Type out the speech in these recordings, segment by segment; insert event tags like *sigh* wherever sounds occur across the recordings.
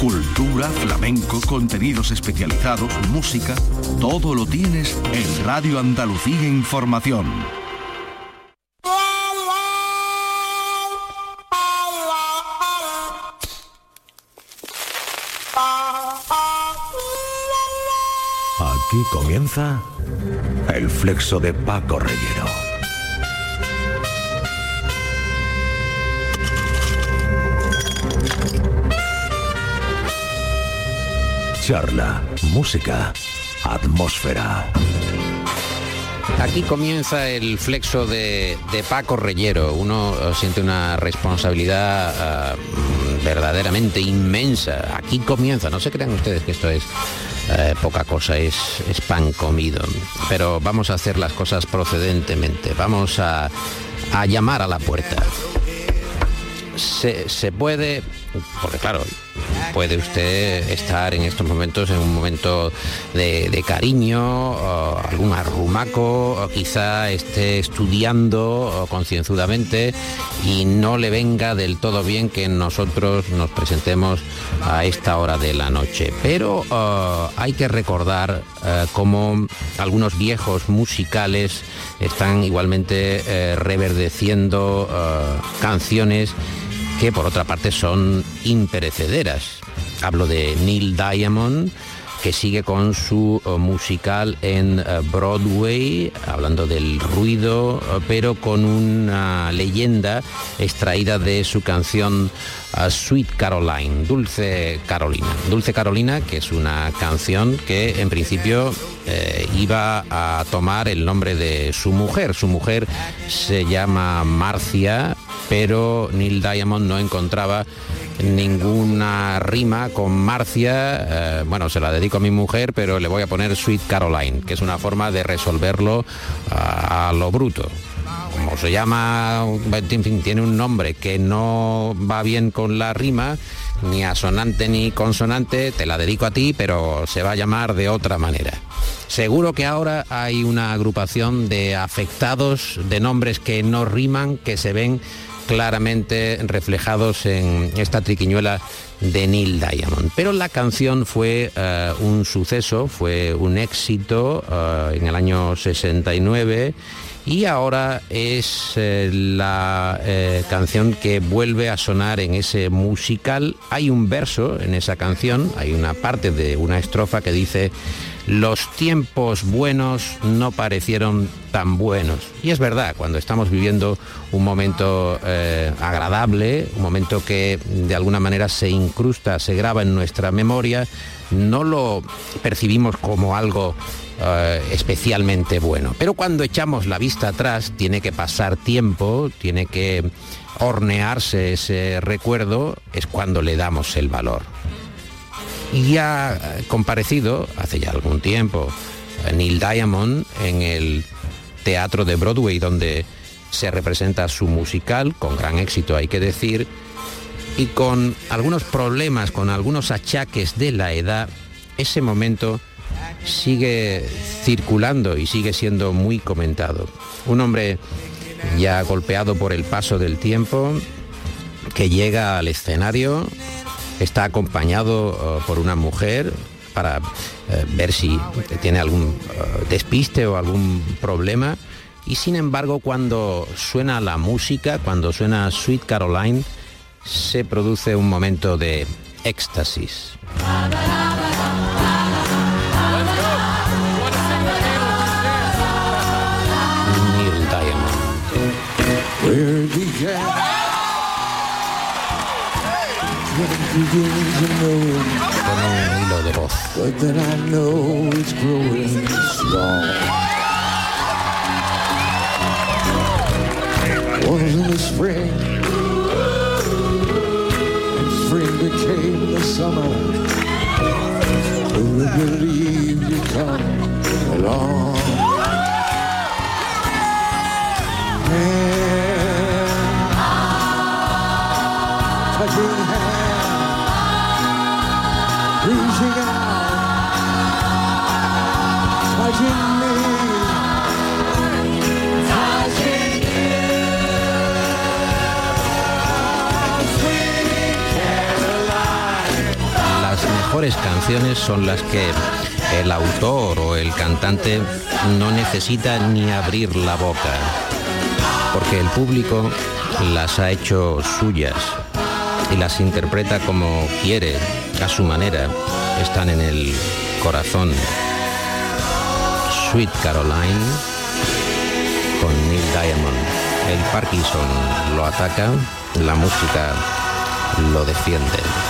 Cultura, flamenco, contenidos especializados, música, todo lo tienes en Radio Andalucía Información. Aquí comienza el flexo de Paco Reyero. Charla, música, atmósfera. Aquí comienza el flexo de, de Paco Reyero. Uno eh, siente una responsabilidad uh, verdaderamente inmensa. Aquí comienza. No se crean ustedes que esto es eh, poca cosa, es, es, pan comido. Pero vamos a hacer las cosas procedentemente. Vamos a, a llamar a la puerta. Se, se puede, porque claro, puede usted estar en estos momentos en un momento de, cariño, o algún arrumaco, o quizá esté estudiando concienzudamente y no le venga del todo bien que nosotros nos presentemos a esta hora de la noche. Pero uh, hay que recordar uh, cómo algunos viejos musicales están igualmente uh, reverdeciendo canciones que por otra parte son imperecederas. Hablo de Neil Diamond, que sigue con su uh, musical en uh, Broadway, hablando del ruido, uh, pero con una leyenda extraída de su canción Sweet Caroline, Dulce Carolina. Dulce Carolina, que es una canción que en principio eh, iba a tomar el nombre de su mujer. Su mujer se llama Marcia, pero Neil Diamond no encontraba ninguna rima con Marcia. Eh, bueno, se la dedico a mi mujer, pero le voy a poner Sweet Caroline, que es una forma de resolverlo a, a lo bruto. Como se llama, en fin, tiene un nombre que no va bien con la rima, ni asonante ni consonante, te la dedico a ti, pero se va a llamar de otra manera. Seguro que ahora hay una agrupación de afectados de nombres que no riman, que se ven claramente reflejados en esta triquiñuela de Neil Diamond. Pero la canción fue uh, un suceso, fue un éxito uh, en el año 69 y ahora es eh, la eh, canción que vuelve a sonar en ese musical. Hay un verso en esa canción, hay una parte de una estrofa que dice los tiempos buenos no parecieron tan buenos. Y es verdad, cuando estamos viviendo un momento eh, agradable, un momento que de alguna manera se incrusta, se graba en nuestra memoria, no lo percibimos como algo uh, especialmente bueno. Pero cuando echamos la vista atrás, tiene que pasar tiempo, tiene que hornearse ese recuerdo, es cuando le damos el valor. Y ha comparecido hace ya algún tiempo Neil Diamond en el teatro de Broadway donde se representa su musical, con gran éxito hay que decir, y con algunos problemas, con algunos achaques de la edad, ese momento sigue circulando y sigue siendo muy comentado. Un hombre ya golpeado por el paso del tiempo, que llega al escenario, está acompañado uh, por una mujer para uh, ver si tiene algún uh, despiste o algún problema. Y sin embargo, cuando suena la música, cuando suena Sweet Caroline, se produce un momento de éxtasis. Con un hilo de voz. But then I know it's growing strong. Was in the spring spring became the summer. Who would believe you come along? Hand, mejores canciones son las que el autor o el cantante no necesita ni abrir la boca, porque el público las ha hecho suyas y las interpreta como quiere, a su manera, están en el corazón. Sweet Caroline con Neil Diamond. El Parkinson lo ataca, la música lo defiende.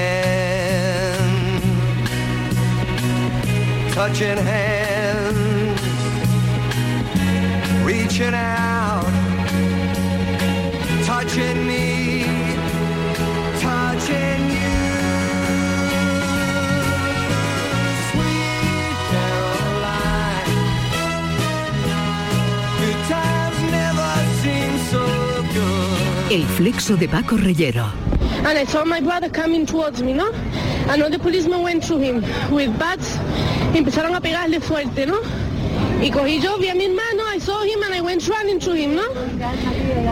Touching hands, reaching out, touching me, touching you. Sweet Caroline, good times never seem so good. El flexo de Paco Reyero. And I saw my brother coming towards me, ¿no? Another policeman went to him with bats y empezaron a pegarle fuerte, ¿no? Y cogí yo, vi a mi hermano, I saw him and I went running to him, ¿no?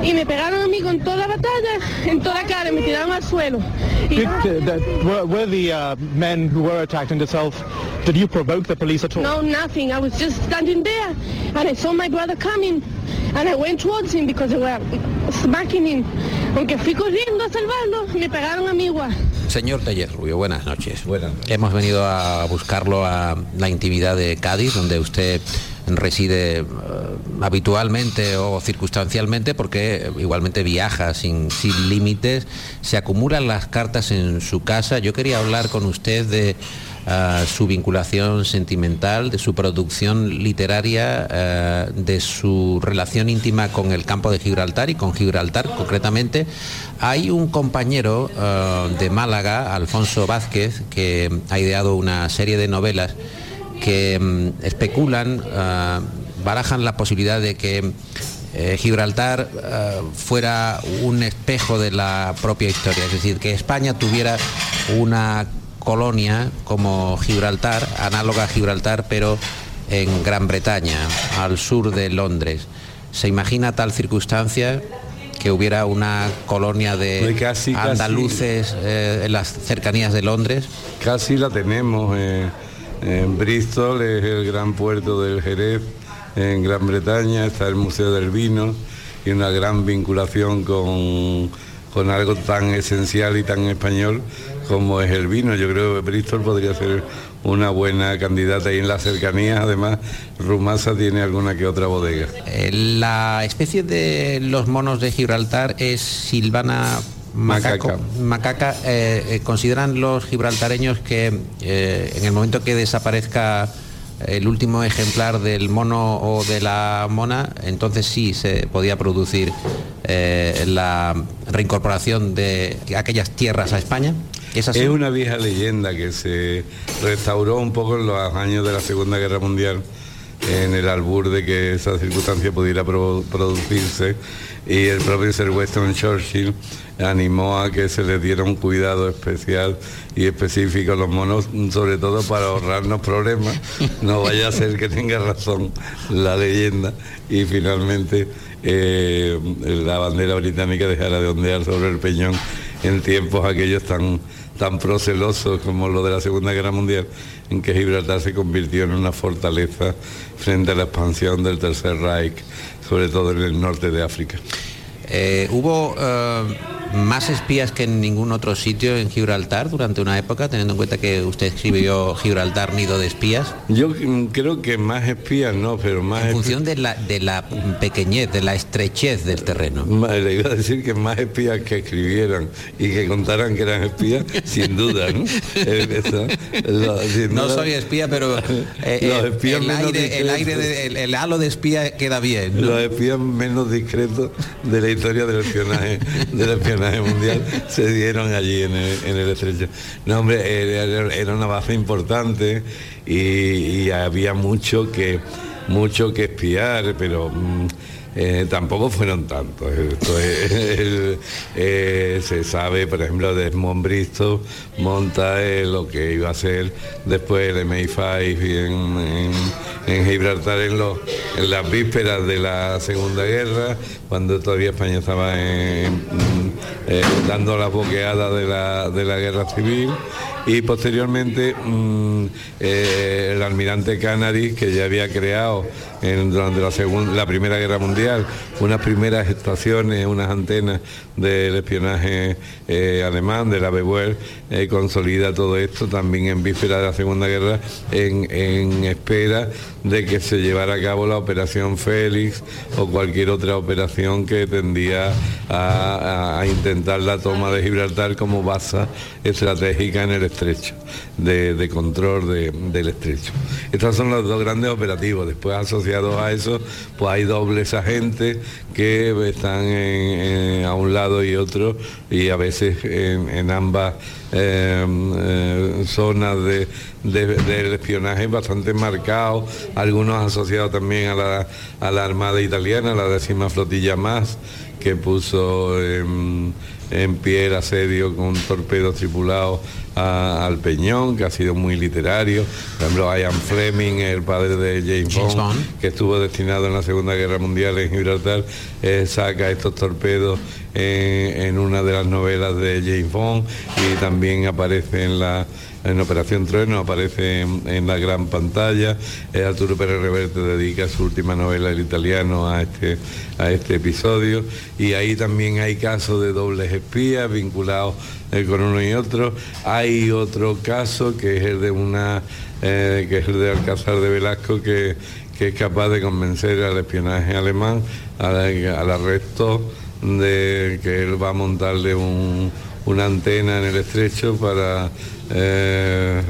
Y me pegaron a mí con toda la batalla, en toda la cara, me tiraron al suelo. Did, uh, were the uh, men who were attacked in itself, did you provoke the police at all? no, nothing. I was just standing there and I saw my brother coming and I went towards him because they were smacking him. Aunque fui corriendo a salvarlo, me pegaron a mí igual. Señor Tellez Rubio, buenas noches. Hemos venido a buscarlo a la intimidad de Cádiz, donde usted reside eh, habitualmente o circunstancialmente, porque igualmente viaja sin, sin límites, se acumulan las cartas en su casa. Yo quería hablar con usted de ah, su vinculación sentimental, de su producción literaria, eh, de su relación íntima con el campo de Gibraltar y con Gibraltar concretamente. Hay un compañero eh, de Málaga, Alfonso Vázquez, que ha ideado una serie de novelas que mm, especulan, ah, barajan la posibilidad de que eh, Gibraltar ah, fuera un espejo de la propia historia, es decir, que España tuviera una colonia como Gibraltar, análoga a Gibraltar, pero en Gran Bretaña, al sur de Londres. ¿Se imagina tal circunstancia? que hubiera una colonia de Pues casi. andaluces eh, en las cercanías de Londres. Casi la tenemos. En Bristol es el gran puerto del Jerez, en Gran Bretaña está el Museo del Vino y una gran vinculación con, con algo tan esencial y tan español como es el vino. Yo creo que Bristol podría ser una buena candidata y en las cercanías además Rumasa tiene alguna que otra bodega. Eh, La especie de los monos de Gibraltar es Silvana macaco. Macaca. Macaca. eh, eh, consideran los gibraltareños que eh, en el momento que desaparezca el último ejemplar del mono o de la mona, entonces sí se podía producir la reincorporación de aquellas tierras a España. ¿Es así? Es una vieja leyenda que se restauró un poco en los años de la Segunda Guerra Mundial, en el albur de que esa circunstancia pudiera pro- producirse, y el propio Sir Winston Churchill animó a que se les diera un cuidado especial y específico a los monos, sobre todo para ahorrarnos problemas. No vaya a ser que tenga razón la leyenda y finalmente eh, la bandera británica dejara de ondear sobre el peñón en tiempos aquellos tan, tan procelosos como lo de la Segunda Guerra Mundial, en que Gibraltar se convirtió en una fortaleza frente a la expansión del Tercer Reich, sobre todo en el norte de África. Eh, ¿Hubo eh, más espías que en ningún otro sitio en Gibraltar durante una época, teniendo en cuenta que usted escribió Gibraltar Nido de Espías? Yo mm, creo que más espías no, pero más En función de la, de la pequeñez, de la estrechez del terreno. Le iba a decir que más espías que escribieran y que contaran que eran espías, *laughs* sin duda, ¿no? Eso, lo- sin No duda- soy espía, pero *laughs* eh, Los eh, espías el, aire, el, aire de- el, el halo de espía queda bien. ¿no? Los espías menos discretos de la historia del espionaje, del espionaje *laughs* mundial *laughs* se dieron allí en el, en el estrecho. No, hombre, era, era una base importante y, y había mucho que mucho que espiar, pero mm, eh, tampoco fueron tantos. Esto *laughs* eh, se sabe, por ejemplo, de Desmond Bristow monta eh, lo que iba a ser después el MI5 y en, Gibraltar en, las vísperas de la Segunda Guerra, cuando todavía España estaba dando las boqueadas de la, de la guerra civil y posteriormente mm, el almirante Canaris que ya había creado durante la segunda la primera guerra mundial unas primeras estaciones unas antenas del espionaje eh, alemán de la BWR eh, consolida todo esto también en víspera de la segunda guerra en, espera de que se llevara a cabo la operación Félix o cualquier otra operación que tendía a, a- a intentar la toma de Gibraltar como base estratégica en el estrecho, de, de control de- del estrecho. Estos son los dos grandes operativos. Después asociados a eso, pues hay dobles agentes que están en- a un lado y otro y a veces en, ambas eh, eh, zonas de, de- del espionaje bastante marcados, algunos asociados también a la, a la Armada Italiana, la décima flotilla más, que puso en, en pie el asedio con torpedos tripulados al Peñón, que ha sido muy literario. Por ejemplo, Ian Fleming, el padre de James, James Bond, Bond. que estuvo destinado en la Segunda Guerra Mundial en Gibraltar, eh, saca estos torpedos en, en una de las novelas de James Bond y también aparece en la en Operación Trueno, aparece en, la gran pantalla. Eh, Arturo Pérez Reverte dedica su última novela, El italiano, a este, a este episodio. Y ahí también hay casos de dobles espías vinculados eh, con uno y otro. Hay otro caso que es el de una eh, que es el de Alcázar de Velasco que, que es capaz de convencer al espionaje alemán al, al arresto de que él va a montarle un- una antena en el estrecho para eh,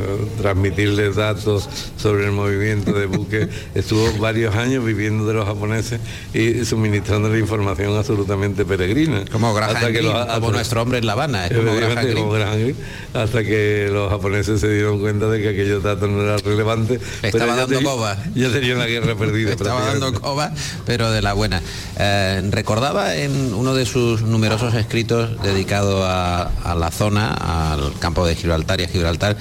transmitirles datos sobre el movimiento de buques. Estuvo varios años viviendo de los japoneses y suministrando información absolutamente peregrina. Como Graham Hasta que los- como nuestro hombre en La Habana, es como Graham como. Graham hasta que los japoneses se dieron cuenta de que aquellos datos no eran relevantes. Le estaba dando tenía- coba. Ya tenía la guerra perdida. *laughs* Estaba dando coba, pero de la buena. Eh, recordaba en uno de sus numerosos escritos dedicado a, a la zona, al campo de Gibraltar Gibraltar,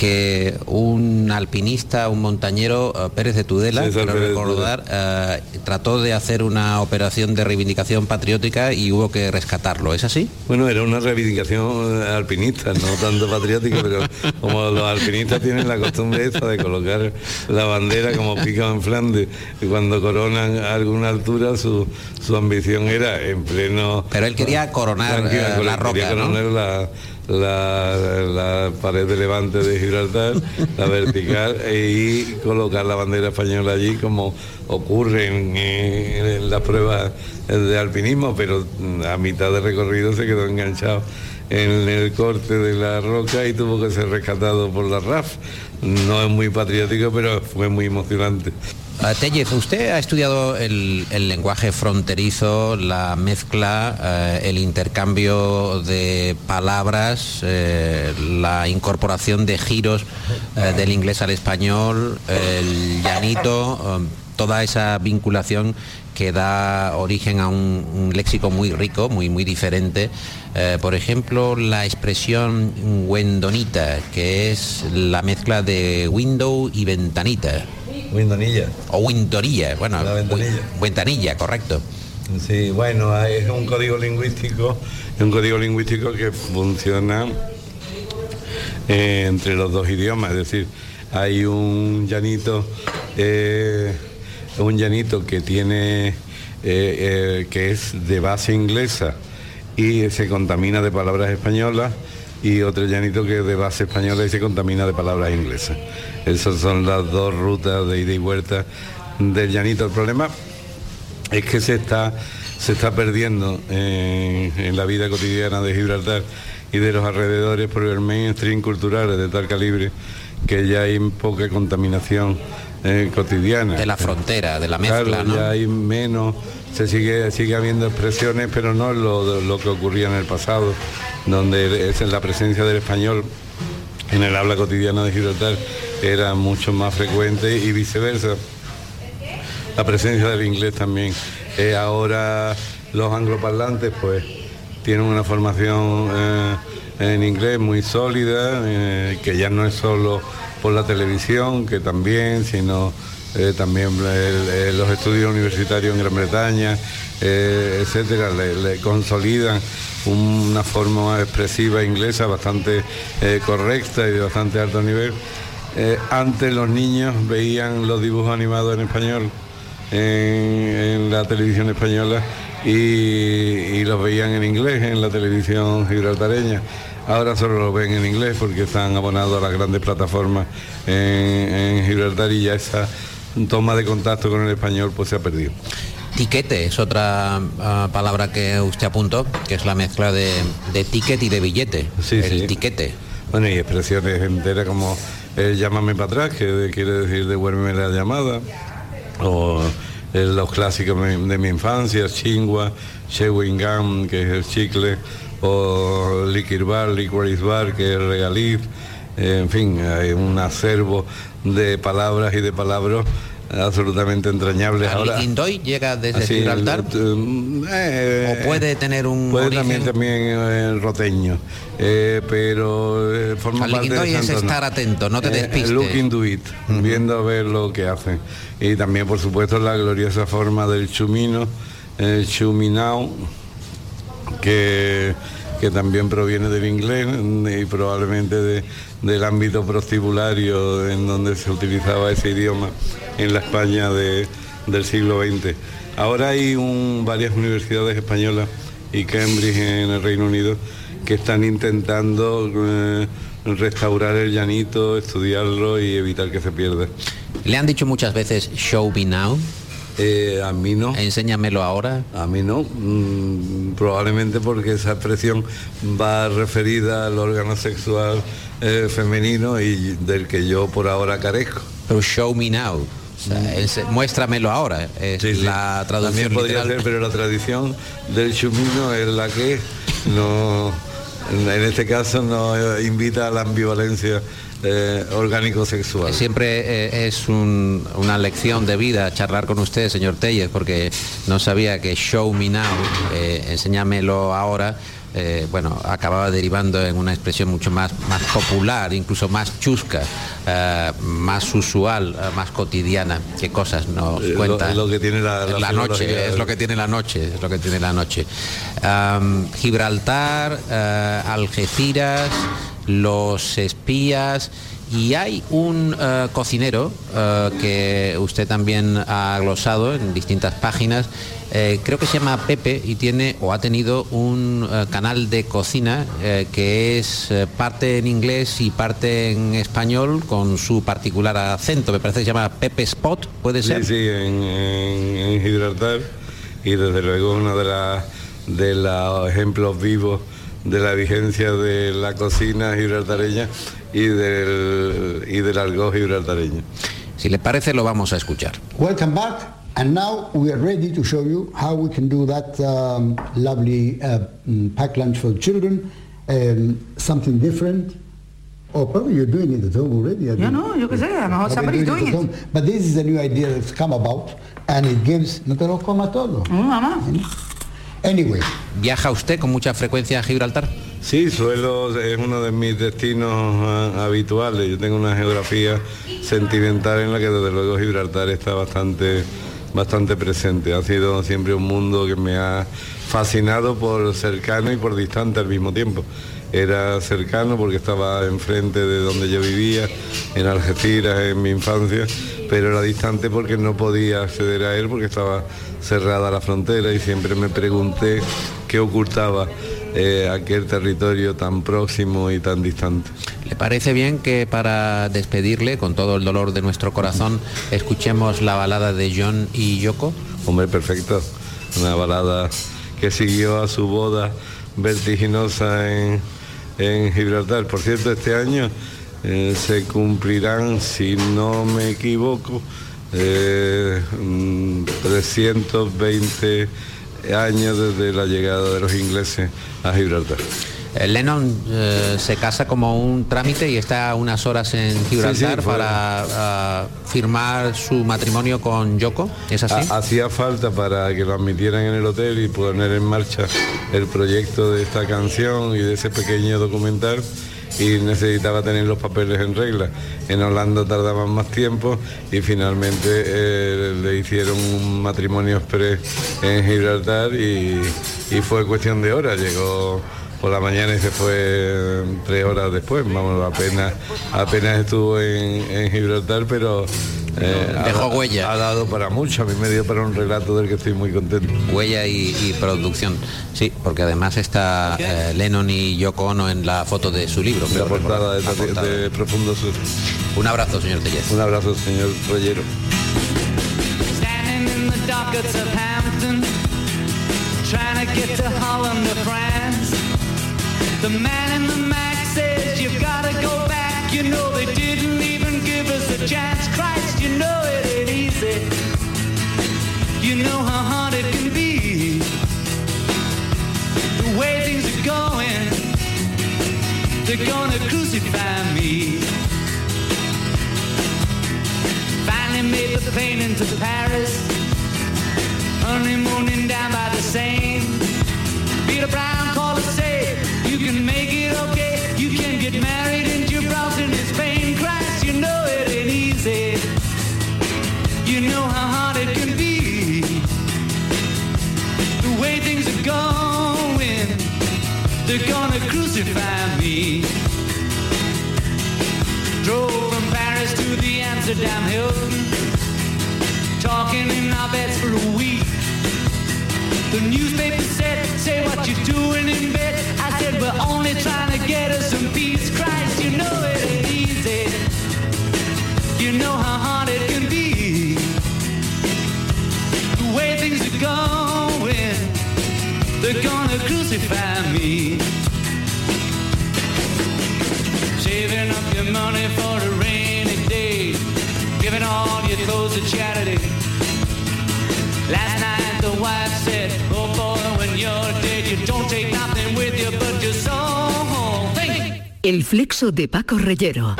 que un alpinista, un montañero, eh, Pérez de Tudela, César quiero recordar, eh, trató de hacer una operación de reivindicación patriótica y hubo que rescatarlo. ¿Es así? Bueno, era una reivindicación eh, alpinista, no tanto patriótica, pero como los alpinistas tienen la costumbre esa de colocar la bandera como pica en Flandes, y cuando coronan a alguna altura su, su ambición era en pleno... Pero él quería coronar la quería roca, ¿no? coronar la, la, pared de levante de Gibraltar, la vertical, *laughs* e- y colocar la bandera española allí como ocurre en, en las pruebas de alpinismo, pero mm, a mitad de recorrido se quedó enganchado en el corte de la roca y tuvo que ser rescatado por la RAF. No es muy patriótico, pero fue muy emocionante. Ah, Tellez, usted ha estudiado el, lenguaje fronterizo, la mezcla, eh, el intercambio de palabras, eh, la incorporación de giros eh, del inglés al español, el llanito, toda esa vinculación que da origen a un, léxico muy rico, muy, muy diferente. Por ejemplo, la expresión wendonita, que es la mezcla de window y ventanita. Windonilla. O wintorilla, bueno, La ventanilla. ventanilla, correcto. Sí, bueno, es un código lingüístico, es un código lingüístico que funciona eh, entre los dos idiomas, es decir, hay un llanito, eh, un llanito que tiene, eh, que es de base inglesa y se contamina de palabras españolas y otro llanito que es de base española y se contamina de palabras inglesas. Esas son las dos rutas de ida y vuelta del llanito. El problema es que se está, se está perdiendo en, en la vida cotidiana de Gibraltar y de los alrededores por el mainstream cultural de tal calibre que ya hay poca contaminación eh, cotidiana. De la frontera, de la mezcla, Claro, ¿no? ya hay menos, se sigue, sigue habiendo expresiones, pero no lo, lo que ocurría en el pasado, donde es la presencia del español en el habla cotidiana de Gibraltar era mucho más frecuente y viceversa. La presencia del inglés también. Eh, ahora los angloparlantes pues tienen una formación eh, en inglés muy sólida, eh, que ya no es solo por la televisión, que también, sino eh, también el- eh, los estudios universitarios en Gran Bretaña, eh, etcétera, le, consolidan una forma expresiva inglesa bastante eh, correcta y de bastante alto nivel. Eh, antes los niños veían los dibujos animados en español en, la televisión española y, los veían en inglés en la televisión gibraltareña. Ahora solo lo ven en inglés porque están abonados a las grandes plataformas en, en Gibraltar y ya esa toma de contacto con el español pues se ha perdido. Tiquete es otra ah, palabra que usted apuntó, que es la mezcla de, de ticket y de billete. el tiquete. Bueno, y expresiones enteras como el llámame para atrás, que quiere decir devuélveme la llamada, o eh, los clásicos de, de mi infancia, chingua, chewing gum, que es el chicle, o liquor bar, licorice bar, que es el regaliz, eh, en fin, hay un acervo de palabras y de palabras absolutamente entrañables. ¿Al Ahora, Liquindoy llega desde así, Gibraltar? eh, ¿O puede tener un Puede origen? también, también eh, roteño, eh, pero eh, forma Al parte de es estar atento, no te Eh, despistes. look into it, viendo a ver lo que hacen. Y también, por supuesto, la gloriosa forma del chumino, el chuminao, que, que también proviene del inglés y probablemente de- del ámbito prostibulario en donde se utilizaba ese idioma en la España de- del siglo XX. Ahora hay un- varias universidades españolas y Cambridge en el Reino Unido que están intentando eh, restaurar el llanito, estudiarlo y evitar que se pierda. Le han dicho muchas veces show me now. Eh, a mí no. Enséñamelo ahora. A mí no, mm, probablemente porque esa expresión va referida al órgano sexual eh, femenino y del que yo por ahora carezco. Pero show me now. O sea, es- muéstramelo ahora. Es Sí, sí. la traducción También podría literal. ser, pero la tradición del chumino es la que no, en este caso no eh, invita a la ambivalencia eh, orgánico-sexual. Siempre eh, es un- una lección de vida charlar con usted, señor Tellez, porque no sabía que show me now, eh, enséñamelo ahora, eh, bueno, acababa derivando en una expresión mucho más, más popular, incluso más chusca, eh, más usual, eh, más cotidiana. ¿Qué cosas nos lo- cuenta? lo que tiene la- la noche, es lo que tiene la noche, es lo que tiene la noche. Gibraltar, Algeciras, los espías y hay un cocinero que usted también ha glosado en distintas páginas. Eh, creo que se llama Pepe y tiene o ha tenido un eh, canal de cocina eh, que es eh, parte en inglés y parte en español con su particular acento. Me parece que se llama Pepe Spot, ¿puede ser? Sí, sí, en, en- en Gibraltar y desde luego uno de los ejemplos vivos de la vigencia de la cocina gibraltareña y del, y del argot gibraltareño. Si le parece lo vamos a escuchar. Welcome back. And now we are ready to show you how we can do that um, lovely uh, mm, packed lunch for children, um, something different. Or probably you're doing it at home already. I Yeah, think. no, yo qué sé, a lo mejor Probably somebody's doing at it. home. But this is a new idea that's come about and it gives, no te lo comas todo. mamá. Anyway. ¿Viaja usted con mucha frecuencia a Gibraltar? Sí, suelo, es uno de mis destinos ah, habituales. Yo tengo una geografía sentimental en la que desde luego Gibraltar está bastante, bastante presente. Ha sido siempre un mundo que me ha fascinado por cercano y por distante al mismo tiempo. Era cercano porque estaba enfrente de donde yo vivía, en Algeciras, en mi infancia, pero era distante porque no podía acceder a él porque estaba cerrada la frontera y siempre me pregunté qué ocultaba eh, aquel territorio tan próximo y tan distante. ¿Le parece bien que para despedirle, con todo el dolor de nuestro corazón, escuchemos la balada de John y Yoko? Hombre, perfecto. Una balada que siguió a su boda vertiginosa en, en Gibraltar. Por cierto, este año eh, se cumplirán, si no me equivoco, eh, mm, 320 años desde la llegada de los ingleses a Gibraltar. Eh, Lennon eh, se casa como un trámite y está unas horas en Gibraltar Sí, sí, fue- para ah, firmar su matrimonio con Yoko. ¿Es así? Ha- Hacía falta para que lo admitieran en el hotel y poner en marcha el proyecto de esta canción y de ese pequeño documental y necesitaba tener los papeles en regla. En Holanda tardaban más tiempo y finalmente eh, le hicieron un matrimonio express en Gibraltar y, y fue cuestión de horas. Llegó por la mañana y se fue eh, tres horas después. Vamos, apenas, apenas estuvo en, en Gibraltar, pero eh, Dejó ha- huella. Ha dado para mucho, a mí me dio para un relato del que estoy muy contento. Huella y, y producción. Sí, porque además está eh, Lennon y Yoko Ono en la foto de su libro. La portada de. La portada. de Profundo Sur. Un abrazo, señor Tellez. Un abrazo, señor Rollero. Standing in the dockets of Hampton, trying to get to Holland or France. The man in the Mac says you've got to go back. You know they didn't even give us a chance. Christ, you know it ain't easy. You know how hard it can be. The way things are going, they're gonna crucify me. Finally made the plane into Paris. Honeymooning down by the Seine. Peter Brown can make it okay. You can get married in Gibraltar in Spain. Christ, you know it ain't easy. You know how hard it can be. The way things are going, they're gonna crucify me. Drove from Paris to the Amsterdam Hilton. Talking in our beds for a week. The newspaper said, say what you're doing in bed. We're only trying to get us some peace. Christ, you know it ain't easy. You know how hard it can be. The way things are going, they're gonna crucify me. Saving up your money for a rainy day. Giving all your clothes to charity. Last night the wife said, oh boy, when you're dead, you don't take nothing with you but your soul. Think. El flexo de Paco Reyero.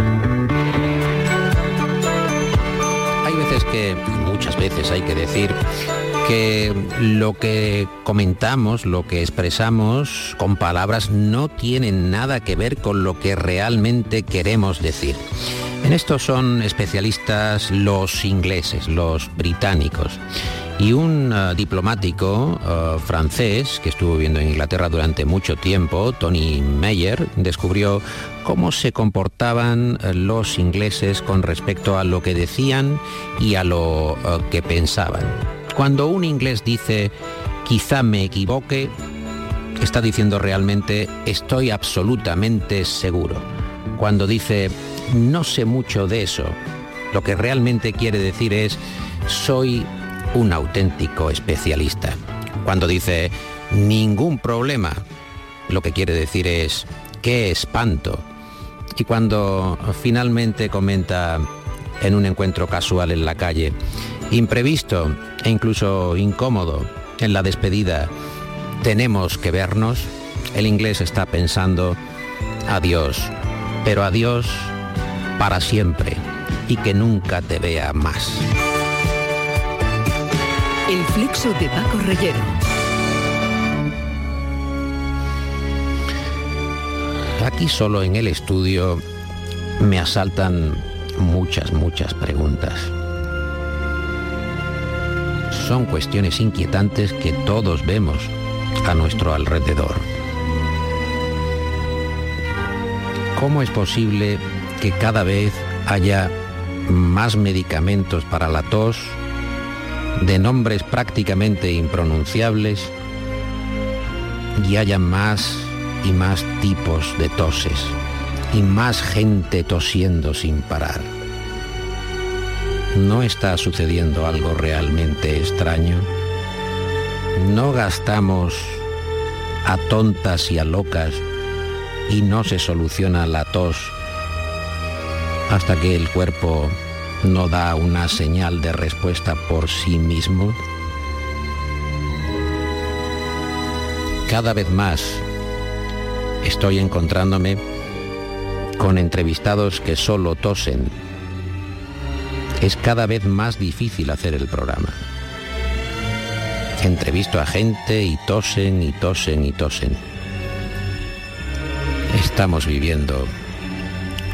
Hay veces que, muchas veces hay que decir, que lo que comentamos, lo que expresamos con palabras no tiene nada que ver con lo que realmente queremos decir. En esto son especialistas los ingleses, los británicos. Y un eh, diplomático eh, francés que estuvo viviendo en Inglaterra durante mucho tiempo, Tony Meyer, descubrió cómo se comportaban eh, los ingleses con respecto a lo que decían y a lo que pensaban. Cuando un inglés dice quizá me equivoque, está diciendo realmente estoy absolutamente seguro. Cuando dice no sé mucho de eso, lo que realmente quiere decir es soy un auténtico especialista. Cuando dice ningún problema, lo que quiere decir es qué espanto. Y cuando finalmente comenta en un encuentro casual en la calle, imprevisto e incluso incómodo en la despedida, tenemos que vernos, el inglés está pensando adiós, pero adiós para siempre y que nunca te vea más. El flexo de Paco Reyero. Aquí solo en el estudio me asaltan muchas, muchas preguntas. Son cuestiones inquietantes que todos vemos a nuestro alrededor. ¿Cómo es posible que cada vez haya más medicamentos para la tos, de nombres prácticamente impronunciables, y haya más y más tipos de toses y más gente tosiendo sin parar. ¿No está sucediendo algo realmente extraño? ¿No gastamos a tontas y a locas y no se soluciona la tos hasta que el cuerpo no da una señal de respuesta por sí mismo. Cada vez más estoy encontrándome con entrevistados que solo tosen. Es cada vez más difícil hacer el programa. Entrevisto a gente y tosen y tosen y tosen. Estamos viviendo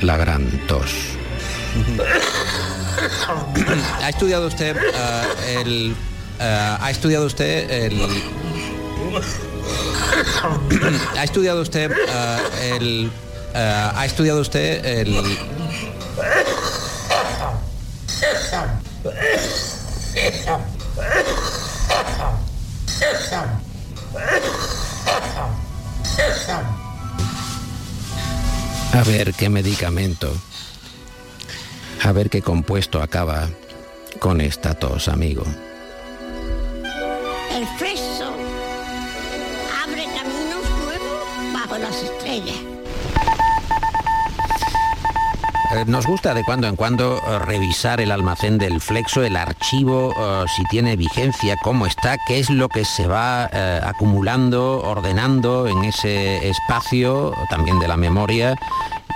la gran tos. *laughs* ¿Ha estudiado usted el... ¿Ha estudiado usted el... ¿Ha estudiado usted el... ¿Ha estudiado usted el... A ver qué medicamento, a ver qué compuesto acaba con esta tos, amigo. El fresco abre caminos nuevos bajo las estrellas. Eh, Nos gusta de cuando en cuando eh, revisar el almacén del flexo, el archivo, eh, si tiene vigencia, cómo está, qué es lo que se va acumulando, ordenando en ese espacio, también de la memoria,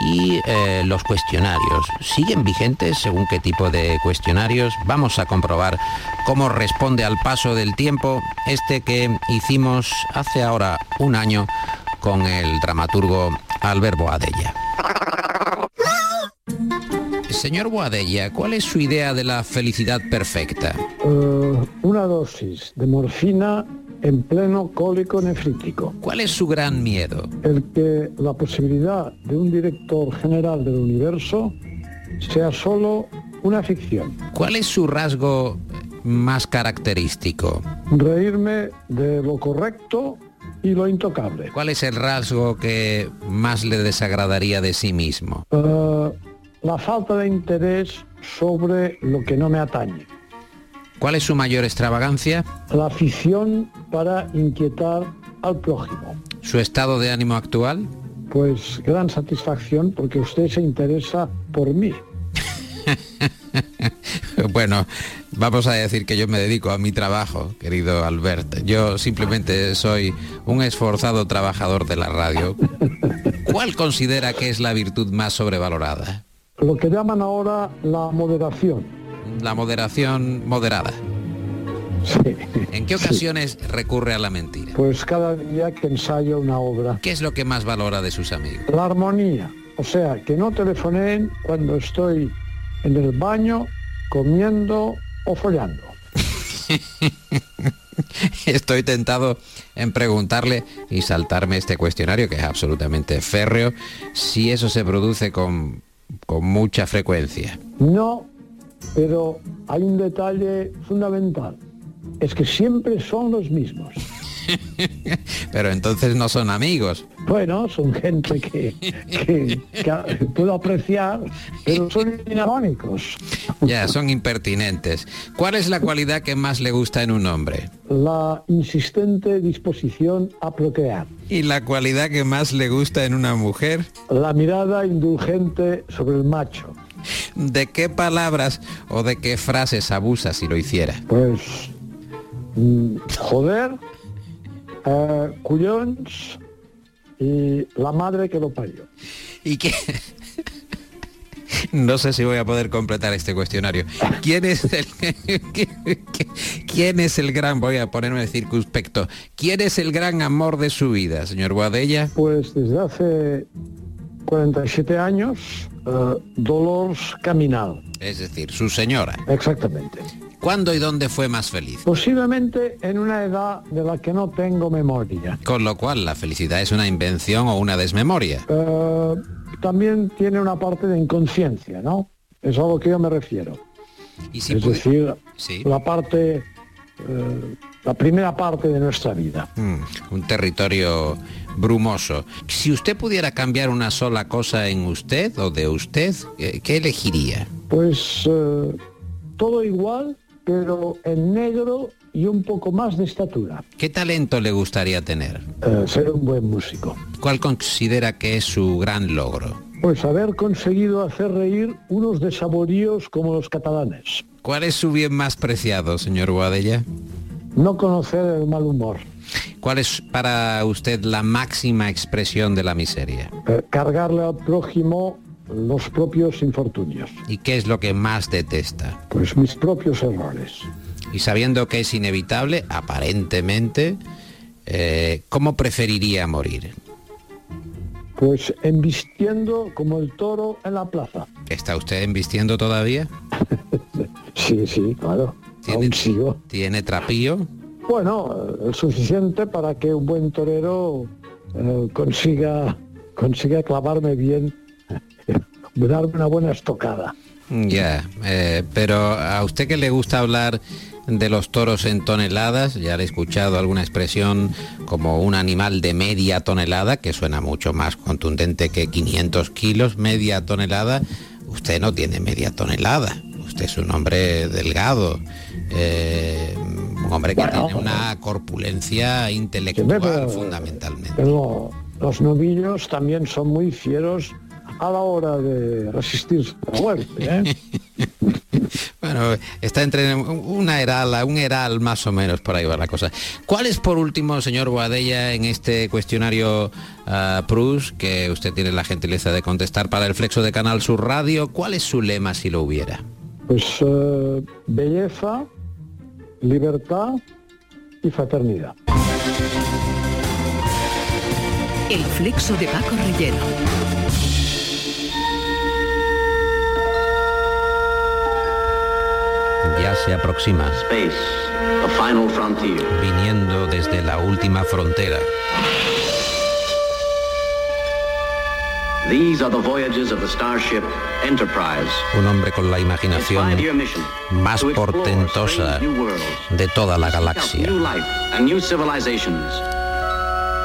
y eh, los cuestionarios. ¿Siguen vigentes según qué tipo de cuestionarios? Vamos a comprobar cómo responde al paso del tiempo este que hicimos hace ahora un año con el dramaturgo Albert Boadella. Señor Boadella, ¿cuál es su idea de la felicidad perfecta? Eh, una dosis de morfina en pleno cólico nefrítico. ¿Cuál es su gran miedo? El que la posibilidad de un director general del universo sea solo una ficción. ¿Cuál es su rasgo más característico? Reírme de lo correcto y lo intocable. ¿Cuál es el rasgo que más le desagradaría de sí mismo? Eh, la falta de interés sobre lo que no me atañe. ¿Cuál es su mayor extravagancia? La afición para inquietar al prójimo. ¿Su estado de ánimo actual? Pues gran satisfacción porque usted se interesa por mí. *laughs* bueno, vamos a decir que yo me dedico a mi trabajo, querido Albert. Yo simplemente soy un esforzado trabajador de la radio. ¿Cuál considera que es la virtud más sobrevalorada? Lo que llaman ahora la moderación. La moderación moderada. Sí. ¿En qué ocasiones recurre a la mentira? Pues cada día que ensayo una obra. ¿Qué es lo que más valora de sus amigos? La armonía. O sea, que no telefoneen cuando estoy en el baño, comiendo o follando. *laughs* Estoy tentado en preguntarle y saltarme este cuestionario, que es absolutamente férreo, si eso se produce con, con mucha frecuencia. No, pero hay un detalle fundamental. Es que siempre son los mismos. *laughs* Pero entonces no son amigos. Bueno, son gente que, que, que puedo apreciar, pero son inagónicos. Ya, son impertinentes. ¿Cuál es la cualidad que más le gusta en un hombre? La insistente disposición a procrear. ¿Y la cualidad que más le gusta en una mujer? La mirada indulgente sobre el macho. ¿De qué palabras o de qué frases abusa si lo hiciera? Pues, mm, joder, eh, cuyons y la madre que lo parió. ¿Y qué? No sé si voy a poder completar este cuestionario. ¿Quién es el quién es el gran voy a ponerme circunspecto? ¿Quién es el gran amor de su vida, señor Boadella? Pues desde hace 47 años, eh, Dolores Caminal. Es decir, su señora. Exactamente. ¿Cuándo y dónde fue más feliz? Posiblemente en una edad de la que no tengo memoria. Con lo cual, la felicidad es una invención o una desmemoria. Eh, también tiene una parte de inconsciencia, ¿no? Es a lo que yo me refiero. ¿Y si es puede- decir, Sí. la parte, eh, la primera parte de nuestra vida. Mm, un territorio brumoso. Si usted pudiera cambiar una sola cosa en usted o de usted, ¿qué, qué elegiría? Pues eh, todo igual, pero en negro y un poco más de estatura. ¿Qué talento le gustaría tener? Eh, ser un buen músico. ¿Cuál considera que es su gran logro? Pues haber conseguido hacer reír unos desaboríos como los catalanes. ¿Cuál es su bien más preciado, señor Boadella? No conocer el mal humor. ¿Cuál es para usted la máxima expresión de la miseria? Eh, cargarle al prójimo los propios infortunios. ¿Y qué es lo que más detesta? Pues mis propios errores. Y sabiendo que es inevitable, aparentemente, eh, ¿cómo preferiría morir? Pues embistiendo como el toro en la plaza. ¿Está usted embistiendo todavía? *laughs* Sí, sí, claro. ¿Tiene, Aún sigo. ¿Tiene trapío? Bueno, suficiente para que un buen torero eh, consiga, consiga clavarme bien, *laughs* darme una buena estocada. Ya, eh, pero a usted que le gusta hablar de los toros en toneladas, ya le he escuchado alguna expresión como un animal de media tonelada, que suena mucho más contundente que 500 kilos, media tonelada. Usted no tiene media tonelada, usted es un hombre delgado, eh, hombre que Bueno, tiene una corpulencia intelectual pero- fundamentalmente. Pero los novillos también son muy fieros a la hora de resistirse a la muerte. ¿eh? *laughs* Bueno, está entre una eral, un eral más o menos, por ahí va la cosa. ¿Cuál es por último, señor Boadella, en este cuestionario ah, Prus, que usted tiene la gentileza de contestar para el flexo de Canal Sur Radio, cuál es su lema si lo hubiera? Pues eh, belleza, libertad y fraternidad. El flexo de Paco Reyero. Ya se aproxima, Space, the final frontier. viniendo desde la última frontera. These are the voyages of the starship Enterprise. Un hombre con la imaginación más portentosa de toda la galaxia. New life and new civilizations.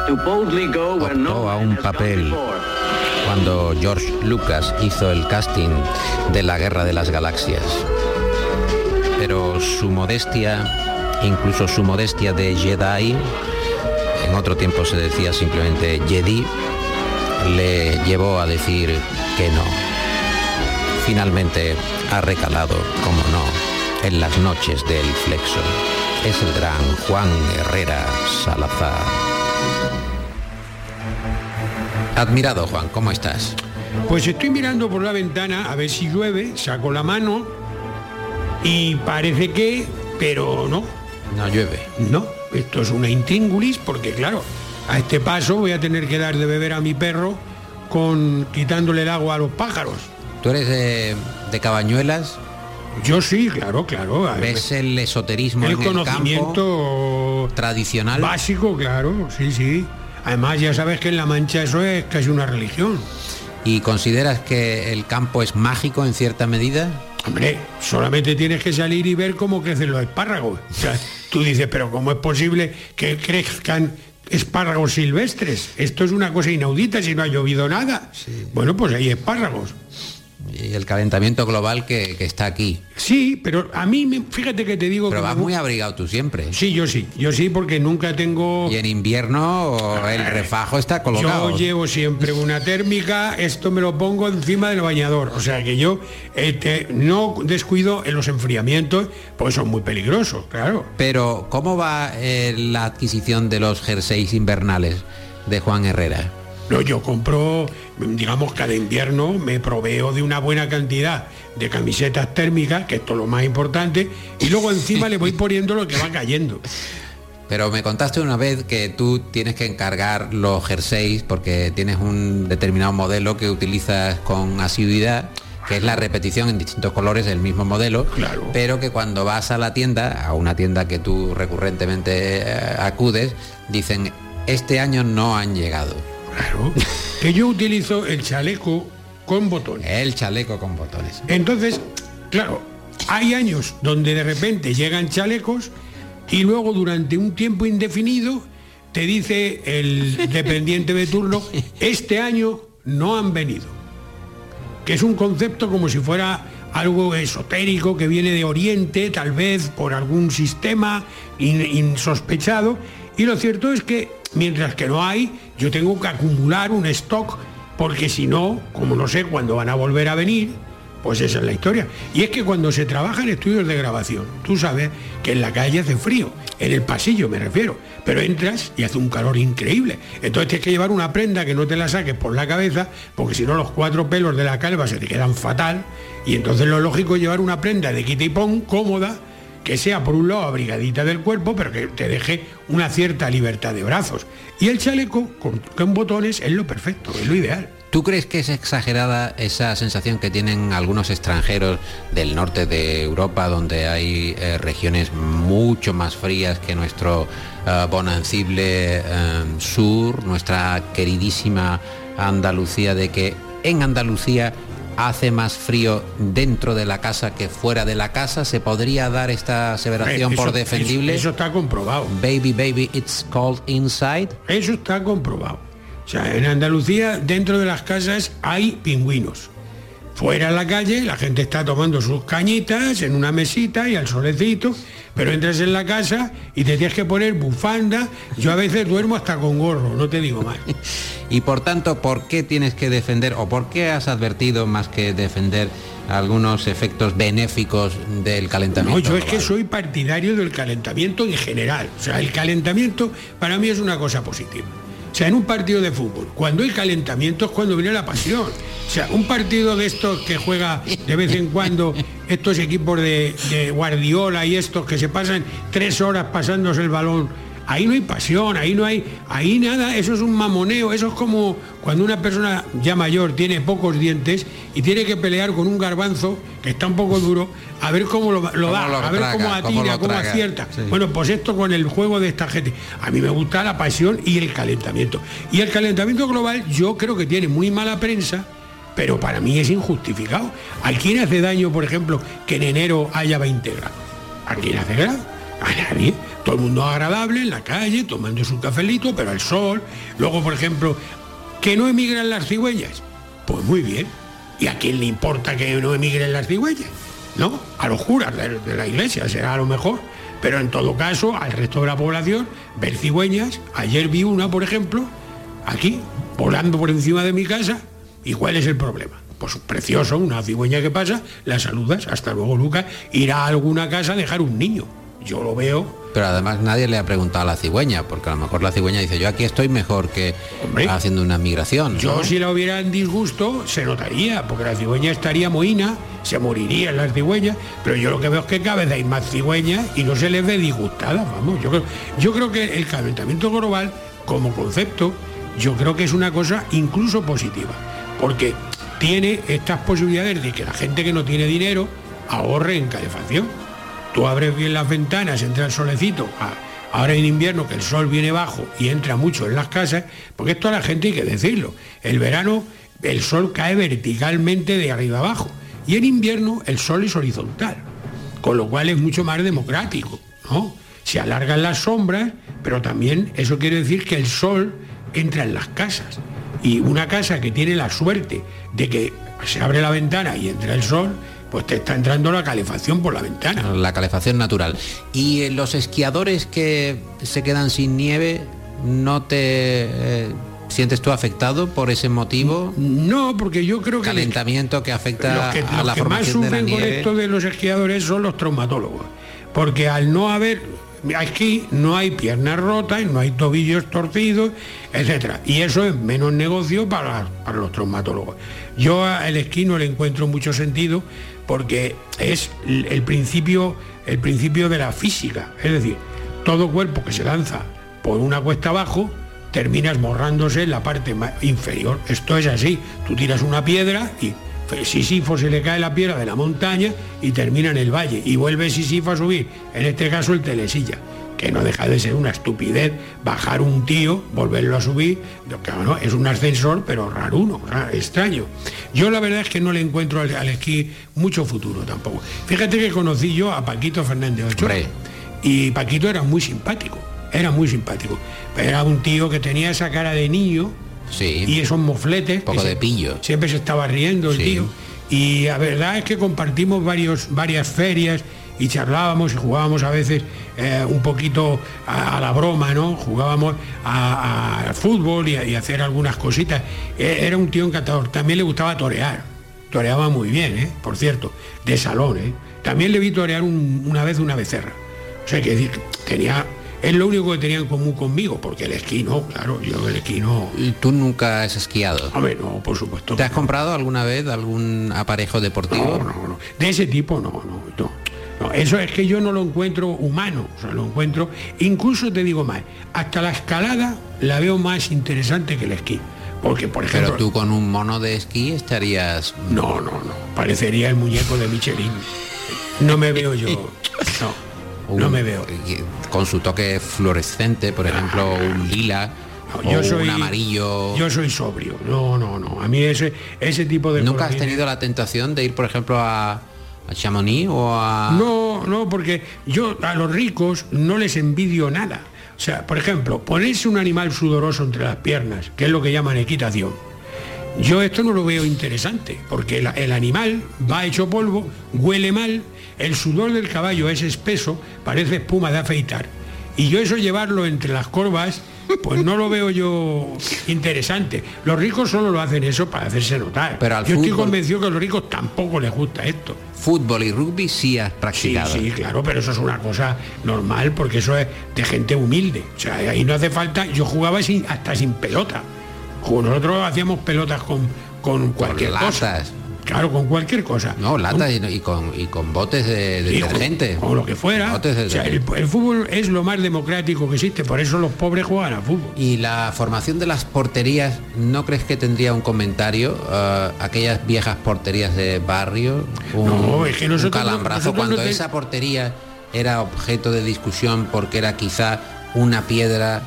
To boldly go where no Optó a un papel cuando George Lucas hizo el casting de la Guerra de las Galaxias. Pero su modestia, incluso su modestia de Jedi, en otro tiempo se decía simplemente Jedi, le llevó a decir que no. Finalmente ha recalado, como no, en las noches del flexo. Es el gran Juan Herrera Salazar. Admirado Juan, ¿cómo estás? Pues estoy mirando por la ventana a ver si llueve, saco la mano y parece que, pero no, No llueve. no, esto es una intríngulis porque claro, a este paso voy a tener que dar de beber a mi perro con quitándole el agua a los pájaros. ¿Tú eres de, de Cabañuelas? Yo sí, claro, claro. ¿Ves el esoterismo el en el campo conocimiento tradicional? básico, claro, sí, sí. Además ya sabes que en La Mancha eso es casi una religión. ¿Y consideras que el campo es mágico en cierta medida? Hombre, solamente tienes que salir y ver cómo crecen los espárragos. O sea, tú dices, pero ¿cómo es posible que crezcan espárragos silvestres? Esto es una cosa inaudita si no ha llovido nada. Bueno, pues hay espárragos. Y el calentamiento global que, que está aquí. Sí, pero a mí, me- fíjate que te digo Pero que... vas me muy abrigado tú siempre. Sí, yo sí, yo sí, porque nunca tengo... Y en invierno el refajo está colocado. Yo llevo siempre una térmica, esto me lo pongo encima del bañador. O sea que yo eh, no descuido en los enfriamientos, pues son muy peligrosos, claro. Pero, ¿cómo va eh, la adquisición de los jerseys invernales de Juan Herrera? No, yo compro, digamos, cada invierno me proveo de una buena cantidad de camisetas térmicas, que esto es lo más importante, y luego encima le voy *laughs* poniendo lo que va cayendo. Pero me contaste una vez que tú tienes que encargar los jerseys porque tienes un determinado modelo que utilizas con asiduidad, que es la repetición en distintos colores del mismo modelo, pero que cuando vas a la tienda, a una tienda que tú recurrentemente eh, acudes, dicen, este año no han llegado. Claro. Que yo utilizo el chaleco con botones. El chaleco con botones. Entonces, claro, hay años donde de repente llegan chalecos y luego durante un tiempo indefinido te dice el *laughs* dependiente de turno, este año no han venido. Que es un concepto como si fuera algo esotérico que viene de Oriente, tal vez por algún sistema in- insospechado. Y lo cierto es que mientras que no hay, yo tengo que acumular un stock porque si no, como no sé cuándo van a volver a venir, pues esa es la historia. Y es que cuando se trabaja en estudios de grabación, tú sabes que en la calle hace frío, en el pasillo me refiero, pero entras y hace un calor increíble. Entonces tienes que llevar una prenda que no te la saques por la cabeza, porque si no los cuatro pelos de la calva se te quedan fatal. Y entonces lo lógico es llevar una prenda de quita y pon cómoda, que sea por un lado abrigadita del cuerpo, pero que te deje una cierta libertad de brazos. Y el chaleco con, botones es lo perfecto, es lo ideal. ¿Tú crees que es exagerada esa sensación que tienen algunos extranjeros del norte de Europa, donde hay eh, regiones mucho más frías que nuestro eh, bonancible eh, sur, nuestra queridísima Andalucía, de que en Andalucía hace más frío dentro de la casa que fuera de la casa? ¿Se podría dar esta aseveración Eso- por defendible? Eso, eso está comprobado. Baby, baby, it's cold inside. Eso está comprobado. O sea, en Andalucía, dentro de las casas hay pingüinos. Fuera en la calle, la gente está tomando sus cañitas en una mesita y al solecito, pero entras en la casa y te tienes que poner bufanda. Yo a veces duermo hasta con gorro, no te digo más. *laughs* Y por tanto, ¿por qué tienes que defender o por qué has advertido más que defender algunos efectos benéficos del No, calentamiento? yo es que soy partidario del calentamiento en general. O sea, el calentamiento para mí es una cosa positiva. O sea, en un partido de fútbol, cuando hay calentamiento es cuando viene la pasión. O sea, un partido de estos que juega de vez en cuando estos equipos de, de Guardiola y estos que se pasan tres horas pasándose el balón, ahí no hay pasión, ahí no hay, ahí nada, eso es un mamoneo, eso es como cuando una persona ya mayor tiene pocos dientes y tiene que pelear con un garbanzo que está un poco duro, a ver cómo lo, lo Cómo da, lo a ver traga, cómo atira, cómo acierta. Sí. Bueno, pues esto con el juego de esta gente. A mí me gusta la pasión y el calentamiento. Y el calentamiento global yo creo que tiene muy mala prensa, pero para mí es injustificado. ¿A quién hace daño, por ejemplo, que en enero haya 20 grados? ¿A quién hace grado? A nadie. Todo el mundo agradable en la calle, tomando su cafelito, pero el sol. Luego, por ejemplo, que no emigran las cigüeñas. Pues muy bien. ¿Y a quién le importa que no emigren las cigüeñas? ¿No? A los curas de, la iglesia será a lo mejor. Pero en todo caso, al resto de la población, ver cigüeñas. Ayer vi una, por ejemplo, aquí, volando por encima de mi casa. ¿Y cuál es el problema? Pues precioso, una cigüeña que pasa, la saludas, hasta luego Lucas, irá a alguna casa a dejar un niño. Yo lo veo Pero además nadie le ha preguntado a la cigüeña, porque a lo mejor la cigüeña dice, yo aquí estoy mejor que haciendo una migración. Yo si la hubiera en disgusto se notaría, porque la cigüeña estaría mohina, se morirían las cigüeñas, pero yo lo que veo es que cada vez hay más cigüeñas y no se les ve disgustadas, vamos. Yo creo, yo creo que el calentamiento global, como concepto, yo creo que es una cosa incluso positiva, porque tiene estas posibilidades de que la gente que no tiene dinero ahorre en calefacción. Tú abres bien las ventanas, entra el solecito, a- ahora en invierno que el sol viene bajo y entra mucho en las casas, porque esto a la gente hay que decirlo. El verano el sol cae verticalmente de arriba abajo y en invierno el sol es horizontal, con lo cual es mucho más democrático, ¿no? Se alargan las sombras, pero también eso quiere decir que el sol entra en las casas. Y una casa que tiene la suerte de que se abre la ventana y entra el sol, pues te está entrando la calefacción por la ventana. La calefacción natural. ¿Y eh, los esquiadores que se quedan sin nieve, no te eh, sientes tú afectado por ese motivo? No, porque yo creo que... Calentamiento que afecta los que, a los la que más formación de la sufren con nieve. esto de los esquiadores son los traumatólogos. Porque al no haber aquí no hay piernas rotas, no hay tobillos torcidos, etcétera. Y eso es menos negocio para, los traumatólogos. Yo al esquí no le encuentro mucho sentido porque es el principio, el principio de la física. Es decir, todo cuerpo que se lanza por una cuesta abajo termina esmorrándose en la parte inferior. Esto es así. Tú tiras una piedra y Sísifo se le cae la piedra de la montaña y termina en el valle. Y vuelve Sísifo a subir, en este caso el telesilla, que no deja de ser una estupidez bajar un tío, volverlo a subir, lo que, bueno, es un ascensor, pero raruno, ra- extraño. Yo la verdad es que no le encuentro al, al esquí mucho futuro tampoco. Fíjate que conocí yo a Paquito Fernández Ochoa. Y Paquito era muy simpático, era muy simpático. Era un tío que tenía esa cara de niño y esos mofletes. poco que de pillo. Siempre se estaba riendo el Sí. tío. Y la verdad es que compartimos varios, varias ferias y charlábamos y jugábamos a veces eh, un poquito a, a la broma, ¿no? Jugábamos al fútbol y, a- y a hacer algunas cositas. Eh, Era un tío encantador. También le gustaba torear. Toreaba muy bien, ¿eh? Por cierto, de salón, ¿eh? También le vi torear un- una vez una becerra. O sea, que tenía... Es lo único que tenía en común conmigo, porque el esquí no, claro, yo el esquí no. ¿Y tú nunca has esquiado? Hombre, no, por supuesto. ¿Te has comprado alguna vez algún aparejo deportivo? No, no, no. De ese tipo no, no, no. No, eso es que yo no lo encuentro humano, o sea, lo encuentro, incluso te digo más, hasta la escalada la veo más interesante que el esquí. Porque, por ejemplo, Pero tú con un mono de esquí estarías... no, no, no, parecería el muñeco de Michelin. No me veo yo, *laughs* no, no me veo. Con su toque fluorescente, por ejemplo, un lila No, yo o soy un amarillo. Yo soy sobrio, no, no, no. A mí ese, ese tipo de ¿Nunca has tenido la tentación de ir, por ejemplo, a, a Chamonix o a... No, no, porque yo a los ricos no les envidio nada. O sea, por ejemplo, ponerse un animal sudoroso entre las piernas, que es lo que llaman equitación. Yo esto no lo veo interesante, porque el, el animal va hecho polvo, huele mal, el sudor del caballo es espeso, parece espuma de afeitar. Y yo eso llevarlo entre las corvas, pues no lo veo yo interesante. Los ricos solo lo hacen eso para hacerse notar. Pero al yo estoy convencido que a los ricos tampoco les gusta esto. Fútbol y rugby sí has Sí, practicado. sí, claro, pero eso es una cosa normal porque eso es de gente humilde. O sea, ahí no hace falta. Yo jugaba sin, hasta sin pelota. Nosotros hacíamos pelotas con, con cualquier cosa. latas. Claro, con cualquier cosa. No, latas y, y con, y con botes de, de con- detergente. Con lo que fuera. Botes de O sea, el, fútbol es lo más democrático que existe, por eso los pobres juegan al fútbol. Y la formación de las porterías, ¿no crees que tendría un comentario? eh, aquellas viejas porterías de barrio, un, No, es que un nosotros no- calambrazo, nosotros cuando no te- esa portería era objeto de discusión porque era quizá una piedra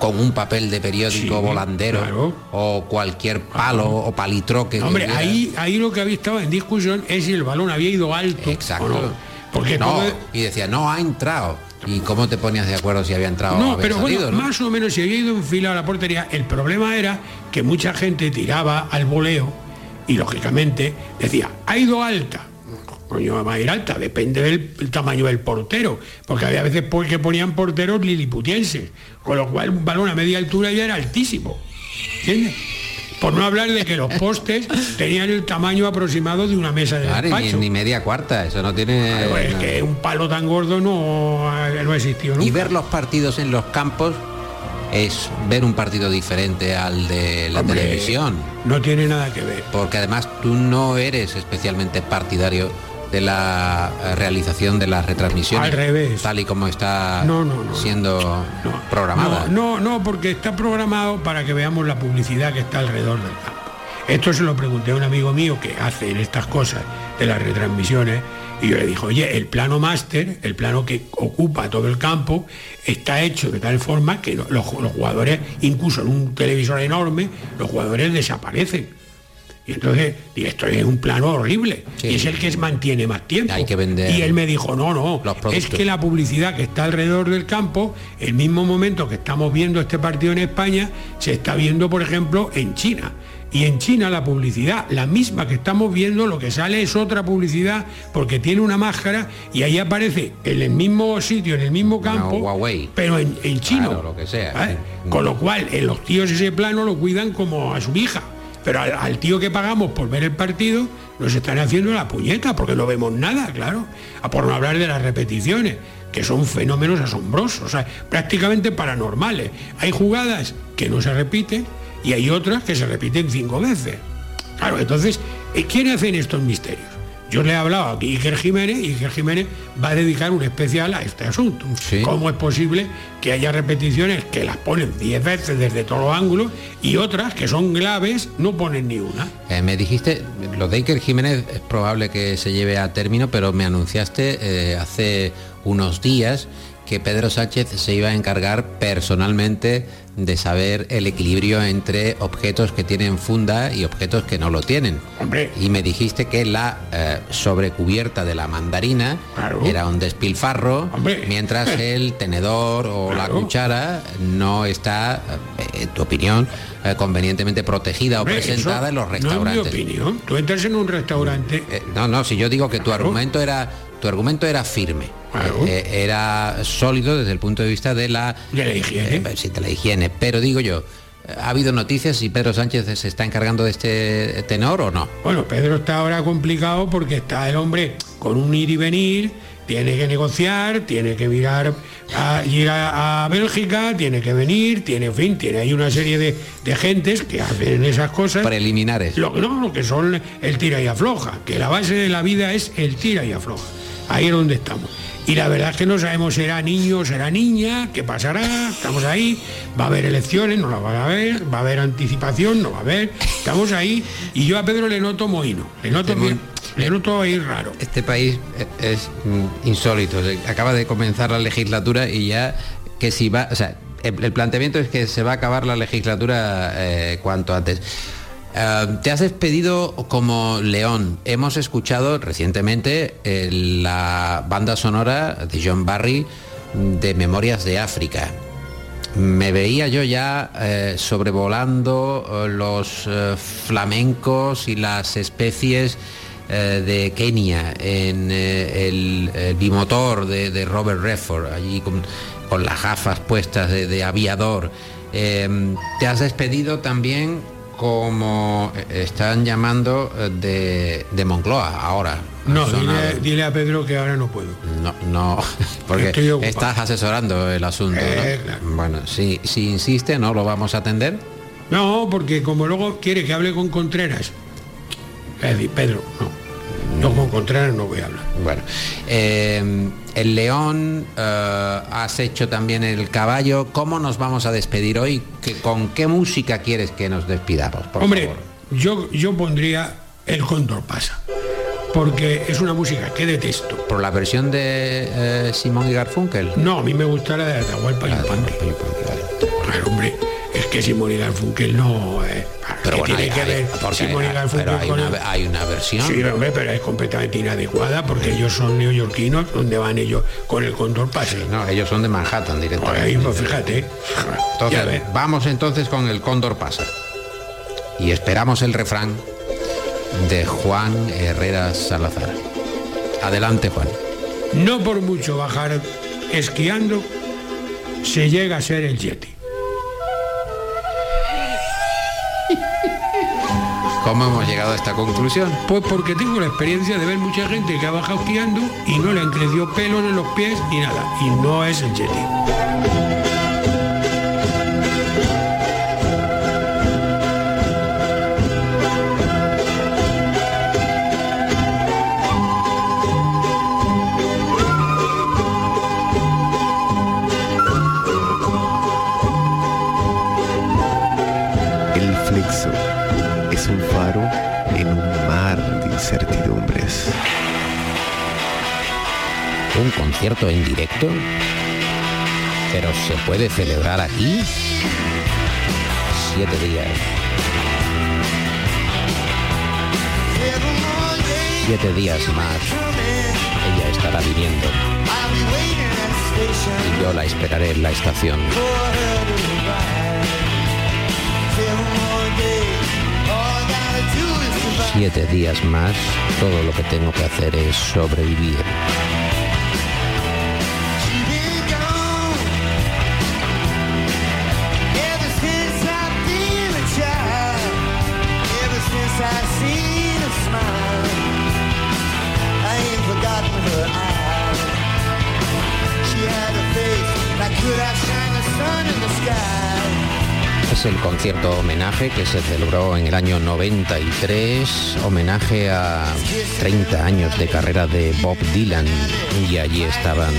con un papel de periódico Sí, volandero claro. o cualquier palo o palitroque. que Hombre, ahí, ahí lo que había estado en discusión es si el balón había ido alto. Exacto. o no. Porque no, todo- y decía, no, ha entrado. ¿Y cómo te ponías de acuerdo si había entrado o No, había pero salido, bueno, no? más o menos si había ido en fila a la portería, el problema era que mucha gente tiraba al voleo y lógicamente decía, ha ido alta. Coño, va a ir alta, depende del el tamaño del portero, porque había veces por- que ponían porteros liliputienses, con lo cual un balón a media altura ya era altísimo. ¿Entiendes? Por no hablar de que los postes tenían el tamaño aproximado de una mesa de Claro, y ni, despacho. ni media cuarta, eso no tiene... Claro, es no. que un palo tan gordo no, no existió nunca. Y ver los partidos en los campos es ver un partido diferente al de la Hombre, televisión. No tiene nada que ver. Porque además tú no eres especialmente partidario de la eh, realización de las retransmisiones. Al revés. Tal y como está No, no, no. siendo programada. No, no, no, porque está programado para que veamos la publicidad que está alrededor del campo. Esto se lo pregunté a un amigo mío que hace en estas cosas de las retransmisiones y yo le dije, oye, el plano máster, el plano que ocupa todo el campo, está hecho de tal forma que los, los jugadores, incluso en un televisor enorme, los jugadores desaparecen. Y entonces, y esto es un plano horrible. Y es el que mantiene más tiempo. Hay que vender Y él me dijo, no, no, los es que la publicidad que está alrededor del campo, el mismo momento que estamos viendo este partido en España, se está viendo, por ejemplo, en China. Y en China la publicidad, la misma que estamos viendo, lo que sale es otra publicidad porque tiene una máscara y ahí aparece en el mismo sitio, en el mismo campo, Huawei. pero en, en chino. Claro, lo que sea. ¿vale? Con lo cual, en los tíos ese plano lo cuidan como a su hija. Pero al, tío que pagamos por ver el partido, nos están haciendo la puñeta, porque no vemos nada, claro. A por no hablar de las repeticiones, que son fenómenos asombrosos, o sea, prácticamente paranormales. Hay jugadas que no se repiten y hay otras que se repiten cinco veces. Claro, entonces, eh, ¿quién hacen estos misterios? Yo le he hablado a Iker Jiménez y Iker Jiménez va a dedicar un especial a este asunto. ¿Cómo es posible que haya repeticiones que las ponen 10 veces desde todos los ángulos y otras que son graves no ponen ni una? Eh, me dijiste, lo de Iker Jiménez es probable que se lleve a término, pero me anunciaste eh, hace unos días que Pedro Sánchez se iba a encargar personalmente de saber el equilibrio entre objetos que tienen funda y objetos que no lo tienen. Y me dijiste que la eh, sobrecubierta de la mandarina era un despilfarro, mientras *laughs* el tenedor o la cuchara no está, eh, en tu opinión, eh, convenientemente protegida Hombre, o presentada en los no es mi restaurantes. opinión. Tú entras en un restaurante Eh, no, no, si yo digo que tu argumento era tu argumento era firme. Eh, era sólido desde el punto de vista de la, de la higiene. Eh, sí, de la higiene. Pero digo yo, ¿ha habido noticias si Pedro Sánchez se está encargando de este tenor o no? Bueno, Pedro está ahora complicado porque está el hombre con un ir y venir, tiene que negociar, tiene que mirar a ir a, a Bélgica, tiene que venir, tiene, en fin, tiene ahí una serie de, de gentes que hacen esas cosas. Preliminares. Lo, no, lo que son el tira y afloja, que la base de la vida es el tira y afloja. Ahí es donde estamos. Y la verdad es que no sabemos si será niño, será niña, qué pasará, estamos ahí, va a haber elecciones, no las va a haber, va a haber anticipación, no va a haber, estamos ahí, y yo a Pedro le noto mohino, le noto, Este le noto ahí raro. Este país es insólito. Acaba de comenzar la legislatura y ya que si va, o sea, el, el planteamiento es que se va a acabar la legislatura eh, cuanto antes. Eh, te has despedido como León. Hemos escuchado recientemente eh, la banda sonora de John Barry de Memorias de África. Me veía yo ya eh, sobrevolando los flamencos y las especies de Kenia en el, bimotor de, Robert Redford, allí con, las gafas puestas de, aviador. Te has despedido también como eh, están llamando eh, de, de Moncloa ahora. No, dile, a Pedro que ahora no puedo. No, no, *laughs* porque estás asesorando el asunto. ¿no? Eh, Bueno, si, si insiste, no lo vamos a atender. No, porque como luego quiere que hable con Contreras. Pedro, no. Yo con Contreras no voy a hablar. Bueno, eh, el león, eh, has hecho también el caballo. ¿Cómo nos vamos a despedir hoy? ¿Qué- ¿Con qué música quieres que nos despidamos? Por Hombre, favor? yo, yo pondría el Cóndor pasa. Porque es una música que detesto. ¿Por la versión de eh, Simón y Garfunkel? No, a mí me gusta la de Atahualpa Yupanqui. Claro, hombre, que Simón y Garfunkel no... eh, Pero ¿qué bueno, tiene hay- que ver porque Simón y hay- Garfunkel pero hay con una, el- hay una versión. Sí, hombre, pero es completamente inadecuada porque ellos son neoyorquinos, donde van ellos con el Cóndor pasa. No, ellos son de Manhattan directamente. Ahí, pues fíjate. Entonces, vamos entonces con el cóndor pasa. Y esperamos el refrán de Juan Herrera Salazar. Adelante, Juan. No por mucho bajar esquiando se llega a ser el Yeti. ¿Cómo hemos llegado a esta conclusión? Pues porque tengo la experiencia de ver mucha gente que ha bajado esquiando y no le han crecido pelos en los pies ni nada. Y no es el Yeti. Concierto en directo? ¿Pero se puede celebrar aquí? Siete días. Siete días más. Ella estará viniendo. Y yo la esperaré en la estación. Siete días más. Todo lo que tengo que hacer es sobrevivir. Es el concierto homenaje que se celebró en el año 93, homenaje a 30 años de carrera de Bob Dylan y allí estaban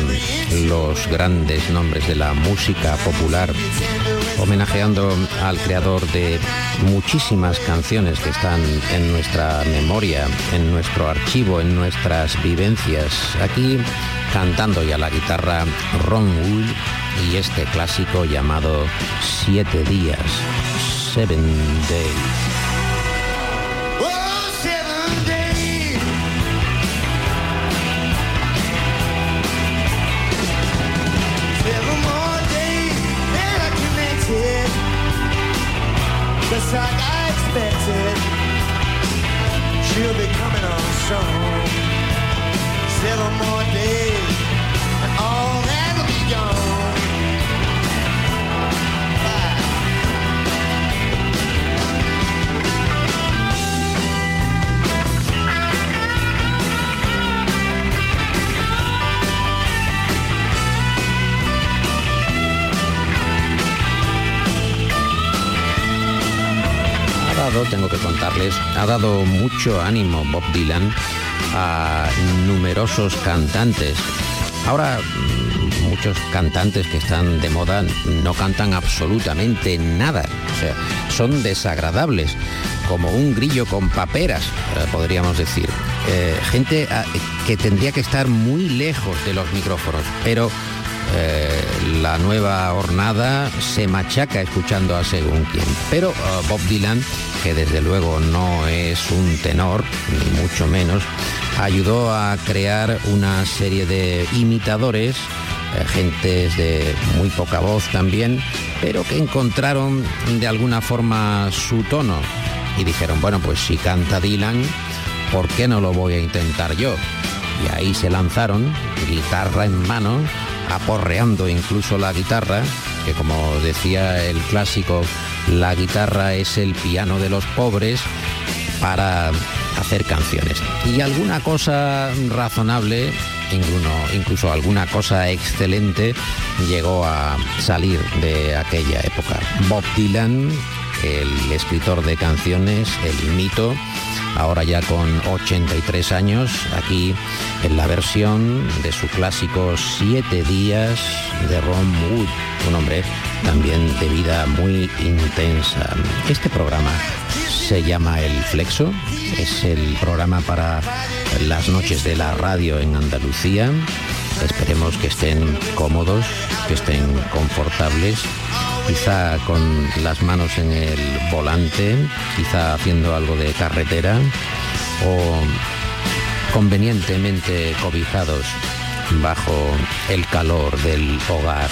los grandes nombres de la música popular, homenajeando al creador de muchísimas canciones que están en nuestra memoria, en nuestro archivo, en nuestras vivencias. Aquí cantando y a la guitarra Ron Wood y este clásico llamado Siete días, Seven Days. Ha dado mucho ánimo Bob Dylan a numerosos cantantes. Ahora mm, muchos cantantes que están de moda no cantan absolutamente nada, o sea, son desagradables, como un grillo con paperas, eh, podríamos decir. Eh, gente ah, que tendría que estar muy lejos de los micrófonos, pero eh, la nueva hornada se machaca escuchando a según quién. Pero uh, Bob Dylan, que desde luego no es un tenor, ni mucho menos, ayudó a crear una serie de imitadores, eh, gentes de muy poca voz también, pero que encontraron de alguna forma su tono y dijeron, bueno, pues si canta Dylan, ¿por qué no lo voy a intentar yo? Y ahí se lanzaron, guitarra en mano, aporreando incluso la guitarra, que como decía el clásico, la guitarra es el piano de los pobres para hacer canciones. Y alguna cosa razonable, incluso, alguna cosa excelente, llegó a salir de aquella época. Bob Dylan, el escritor de canciones, el mito, ahora ya con 83 años, aquí en la versión de su clásico Siete días de Ron Wood, un hombre también de vida muy intensa. Este programa se llama El Flexo, es el programa para las noches de la radio en Andalucía. Esperemos que estén cómodos, que estén confortables quizá con las manos en el volante, quizá haciendo algo de carretera o convenientemente cobijados bajo el calor del hogar.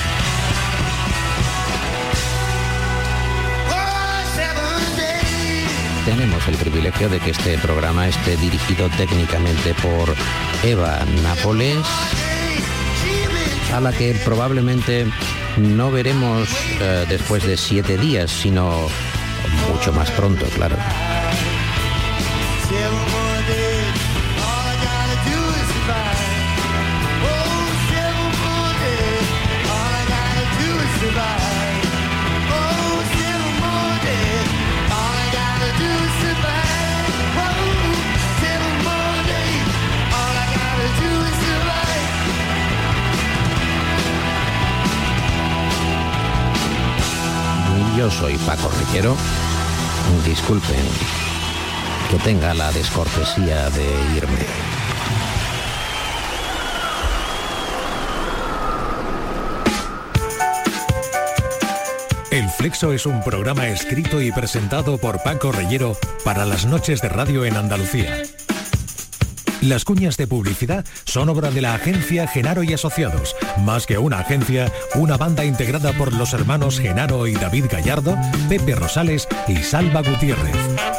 Tenemos el privilegio de que este programa esté dirigido técnicamente por Eva Nápoles, a la que probablemente no veremos eh, después de siete días, sino mucho más pronto, claro. Soy Paco Riquero. Disculpen que tenga la descortesía de irme. El Flexo es un programa escrito y presentado por Paco Reyero para las noches de radio en Andalucía. Las cuñas de publicidad son obra de la agencia Genaro y Asociados. Más que una agencia, una banda integrada por los hermanos Genaro y David Gallardo, Pepe Rosales y Salva Gutiérrez.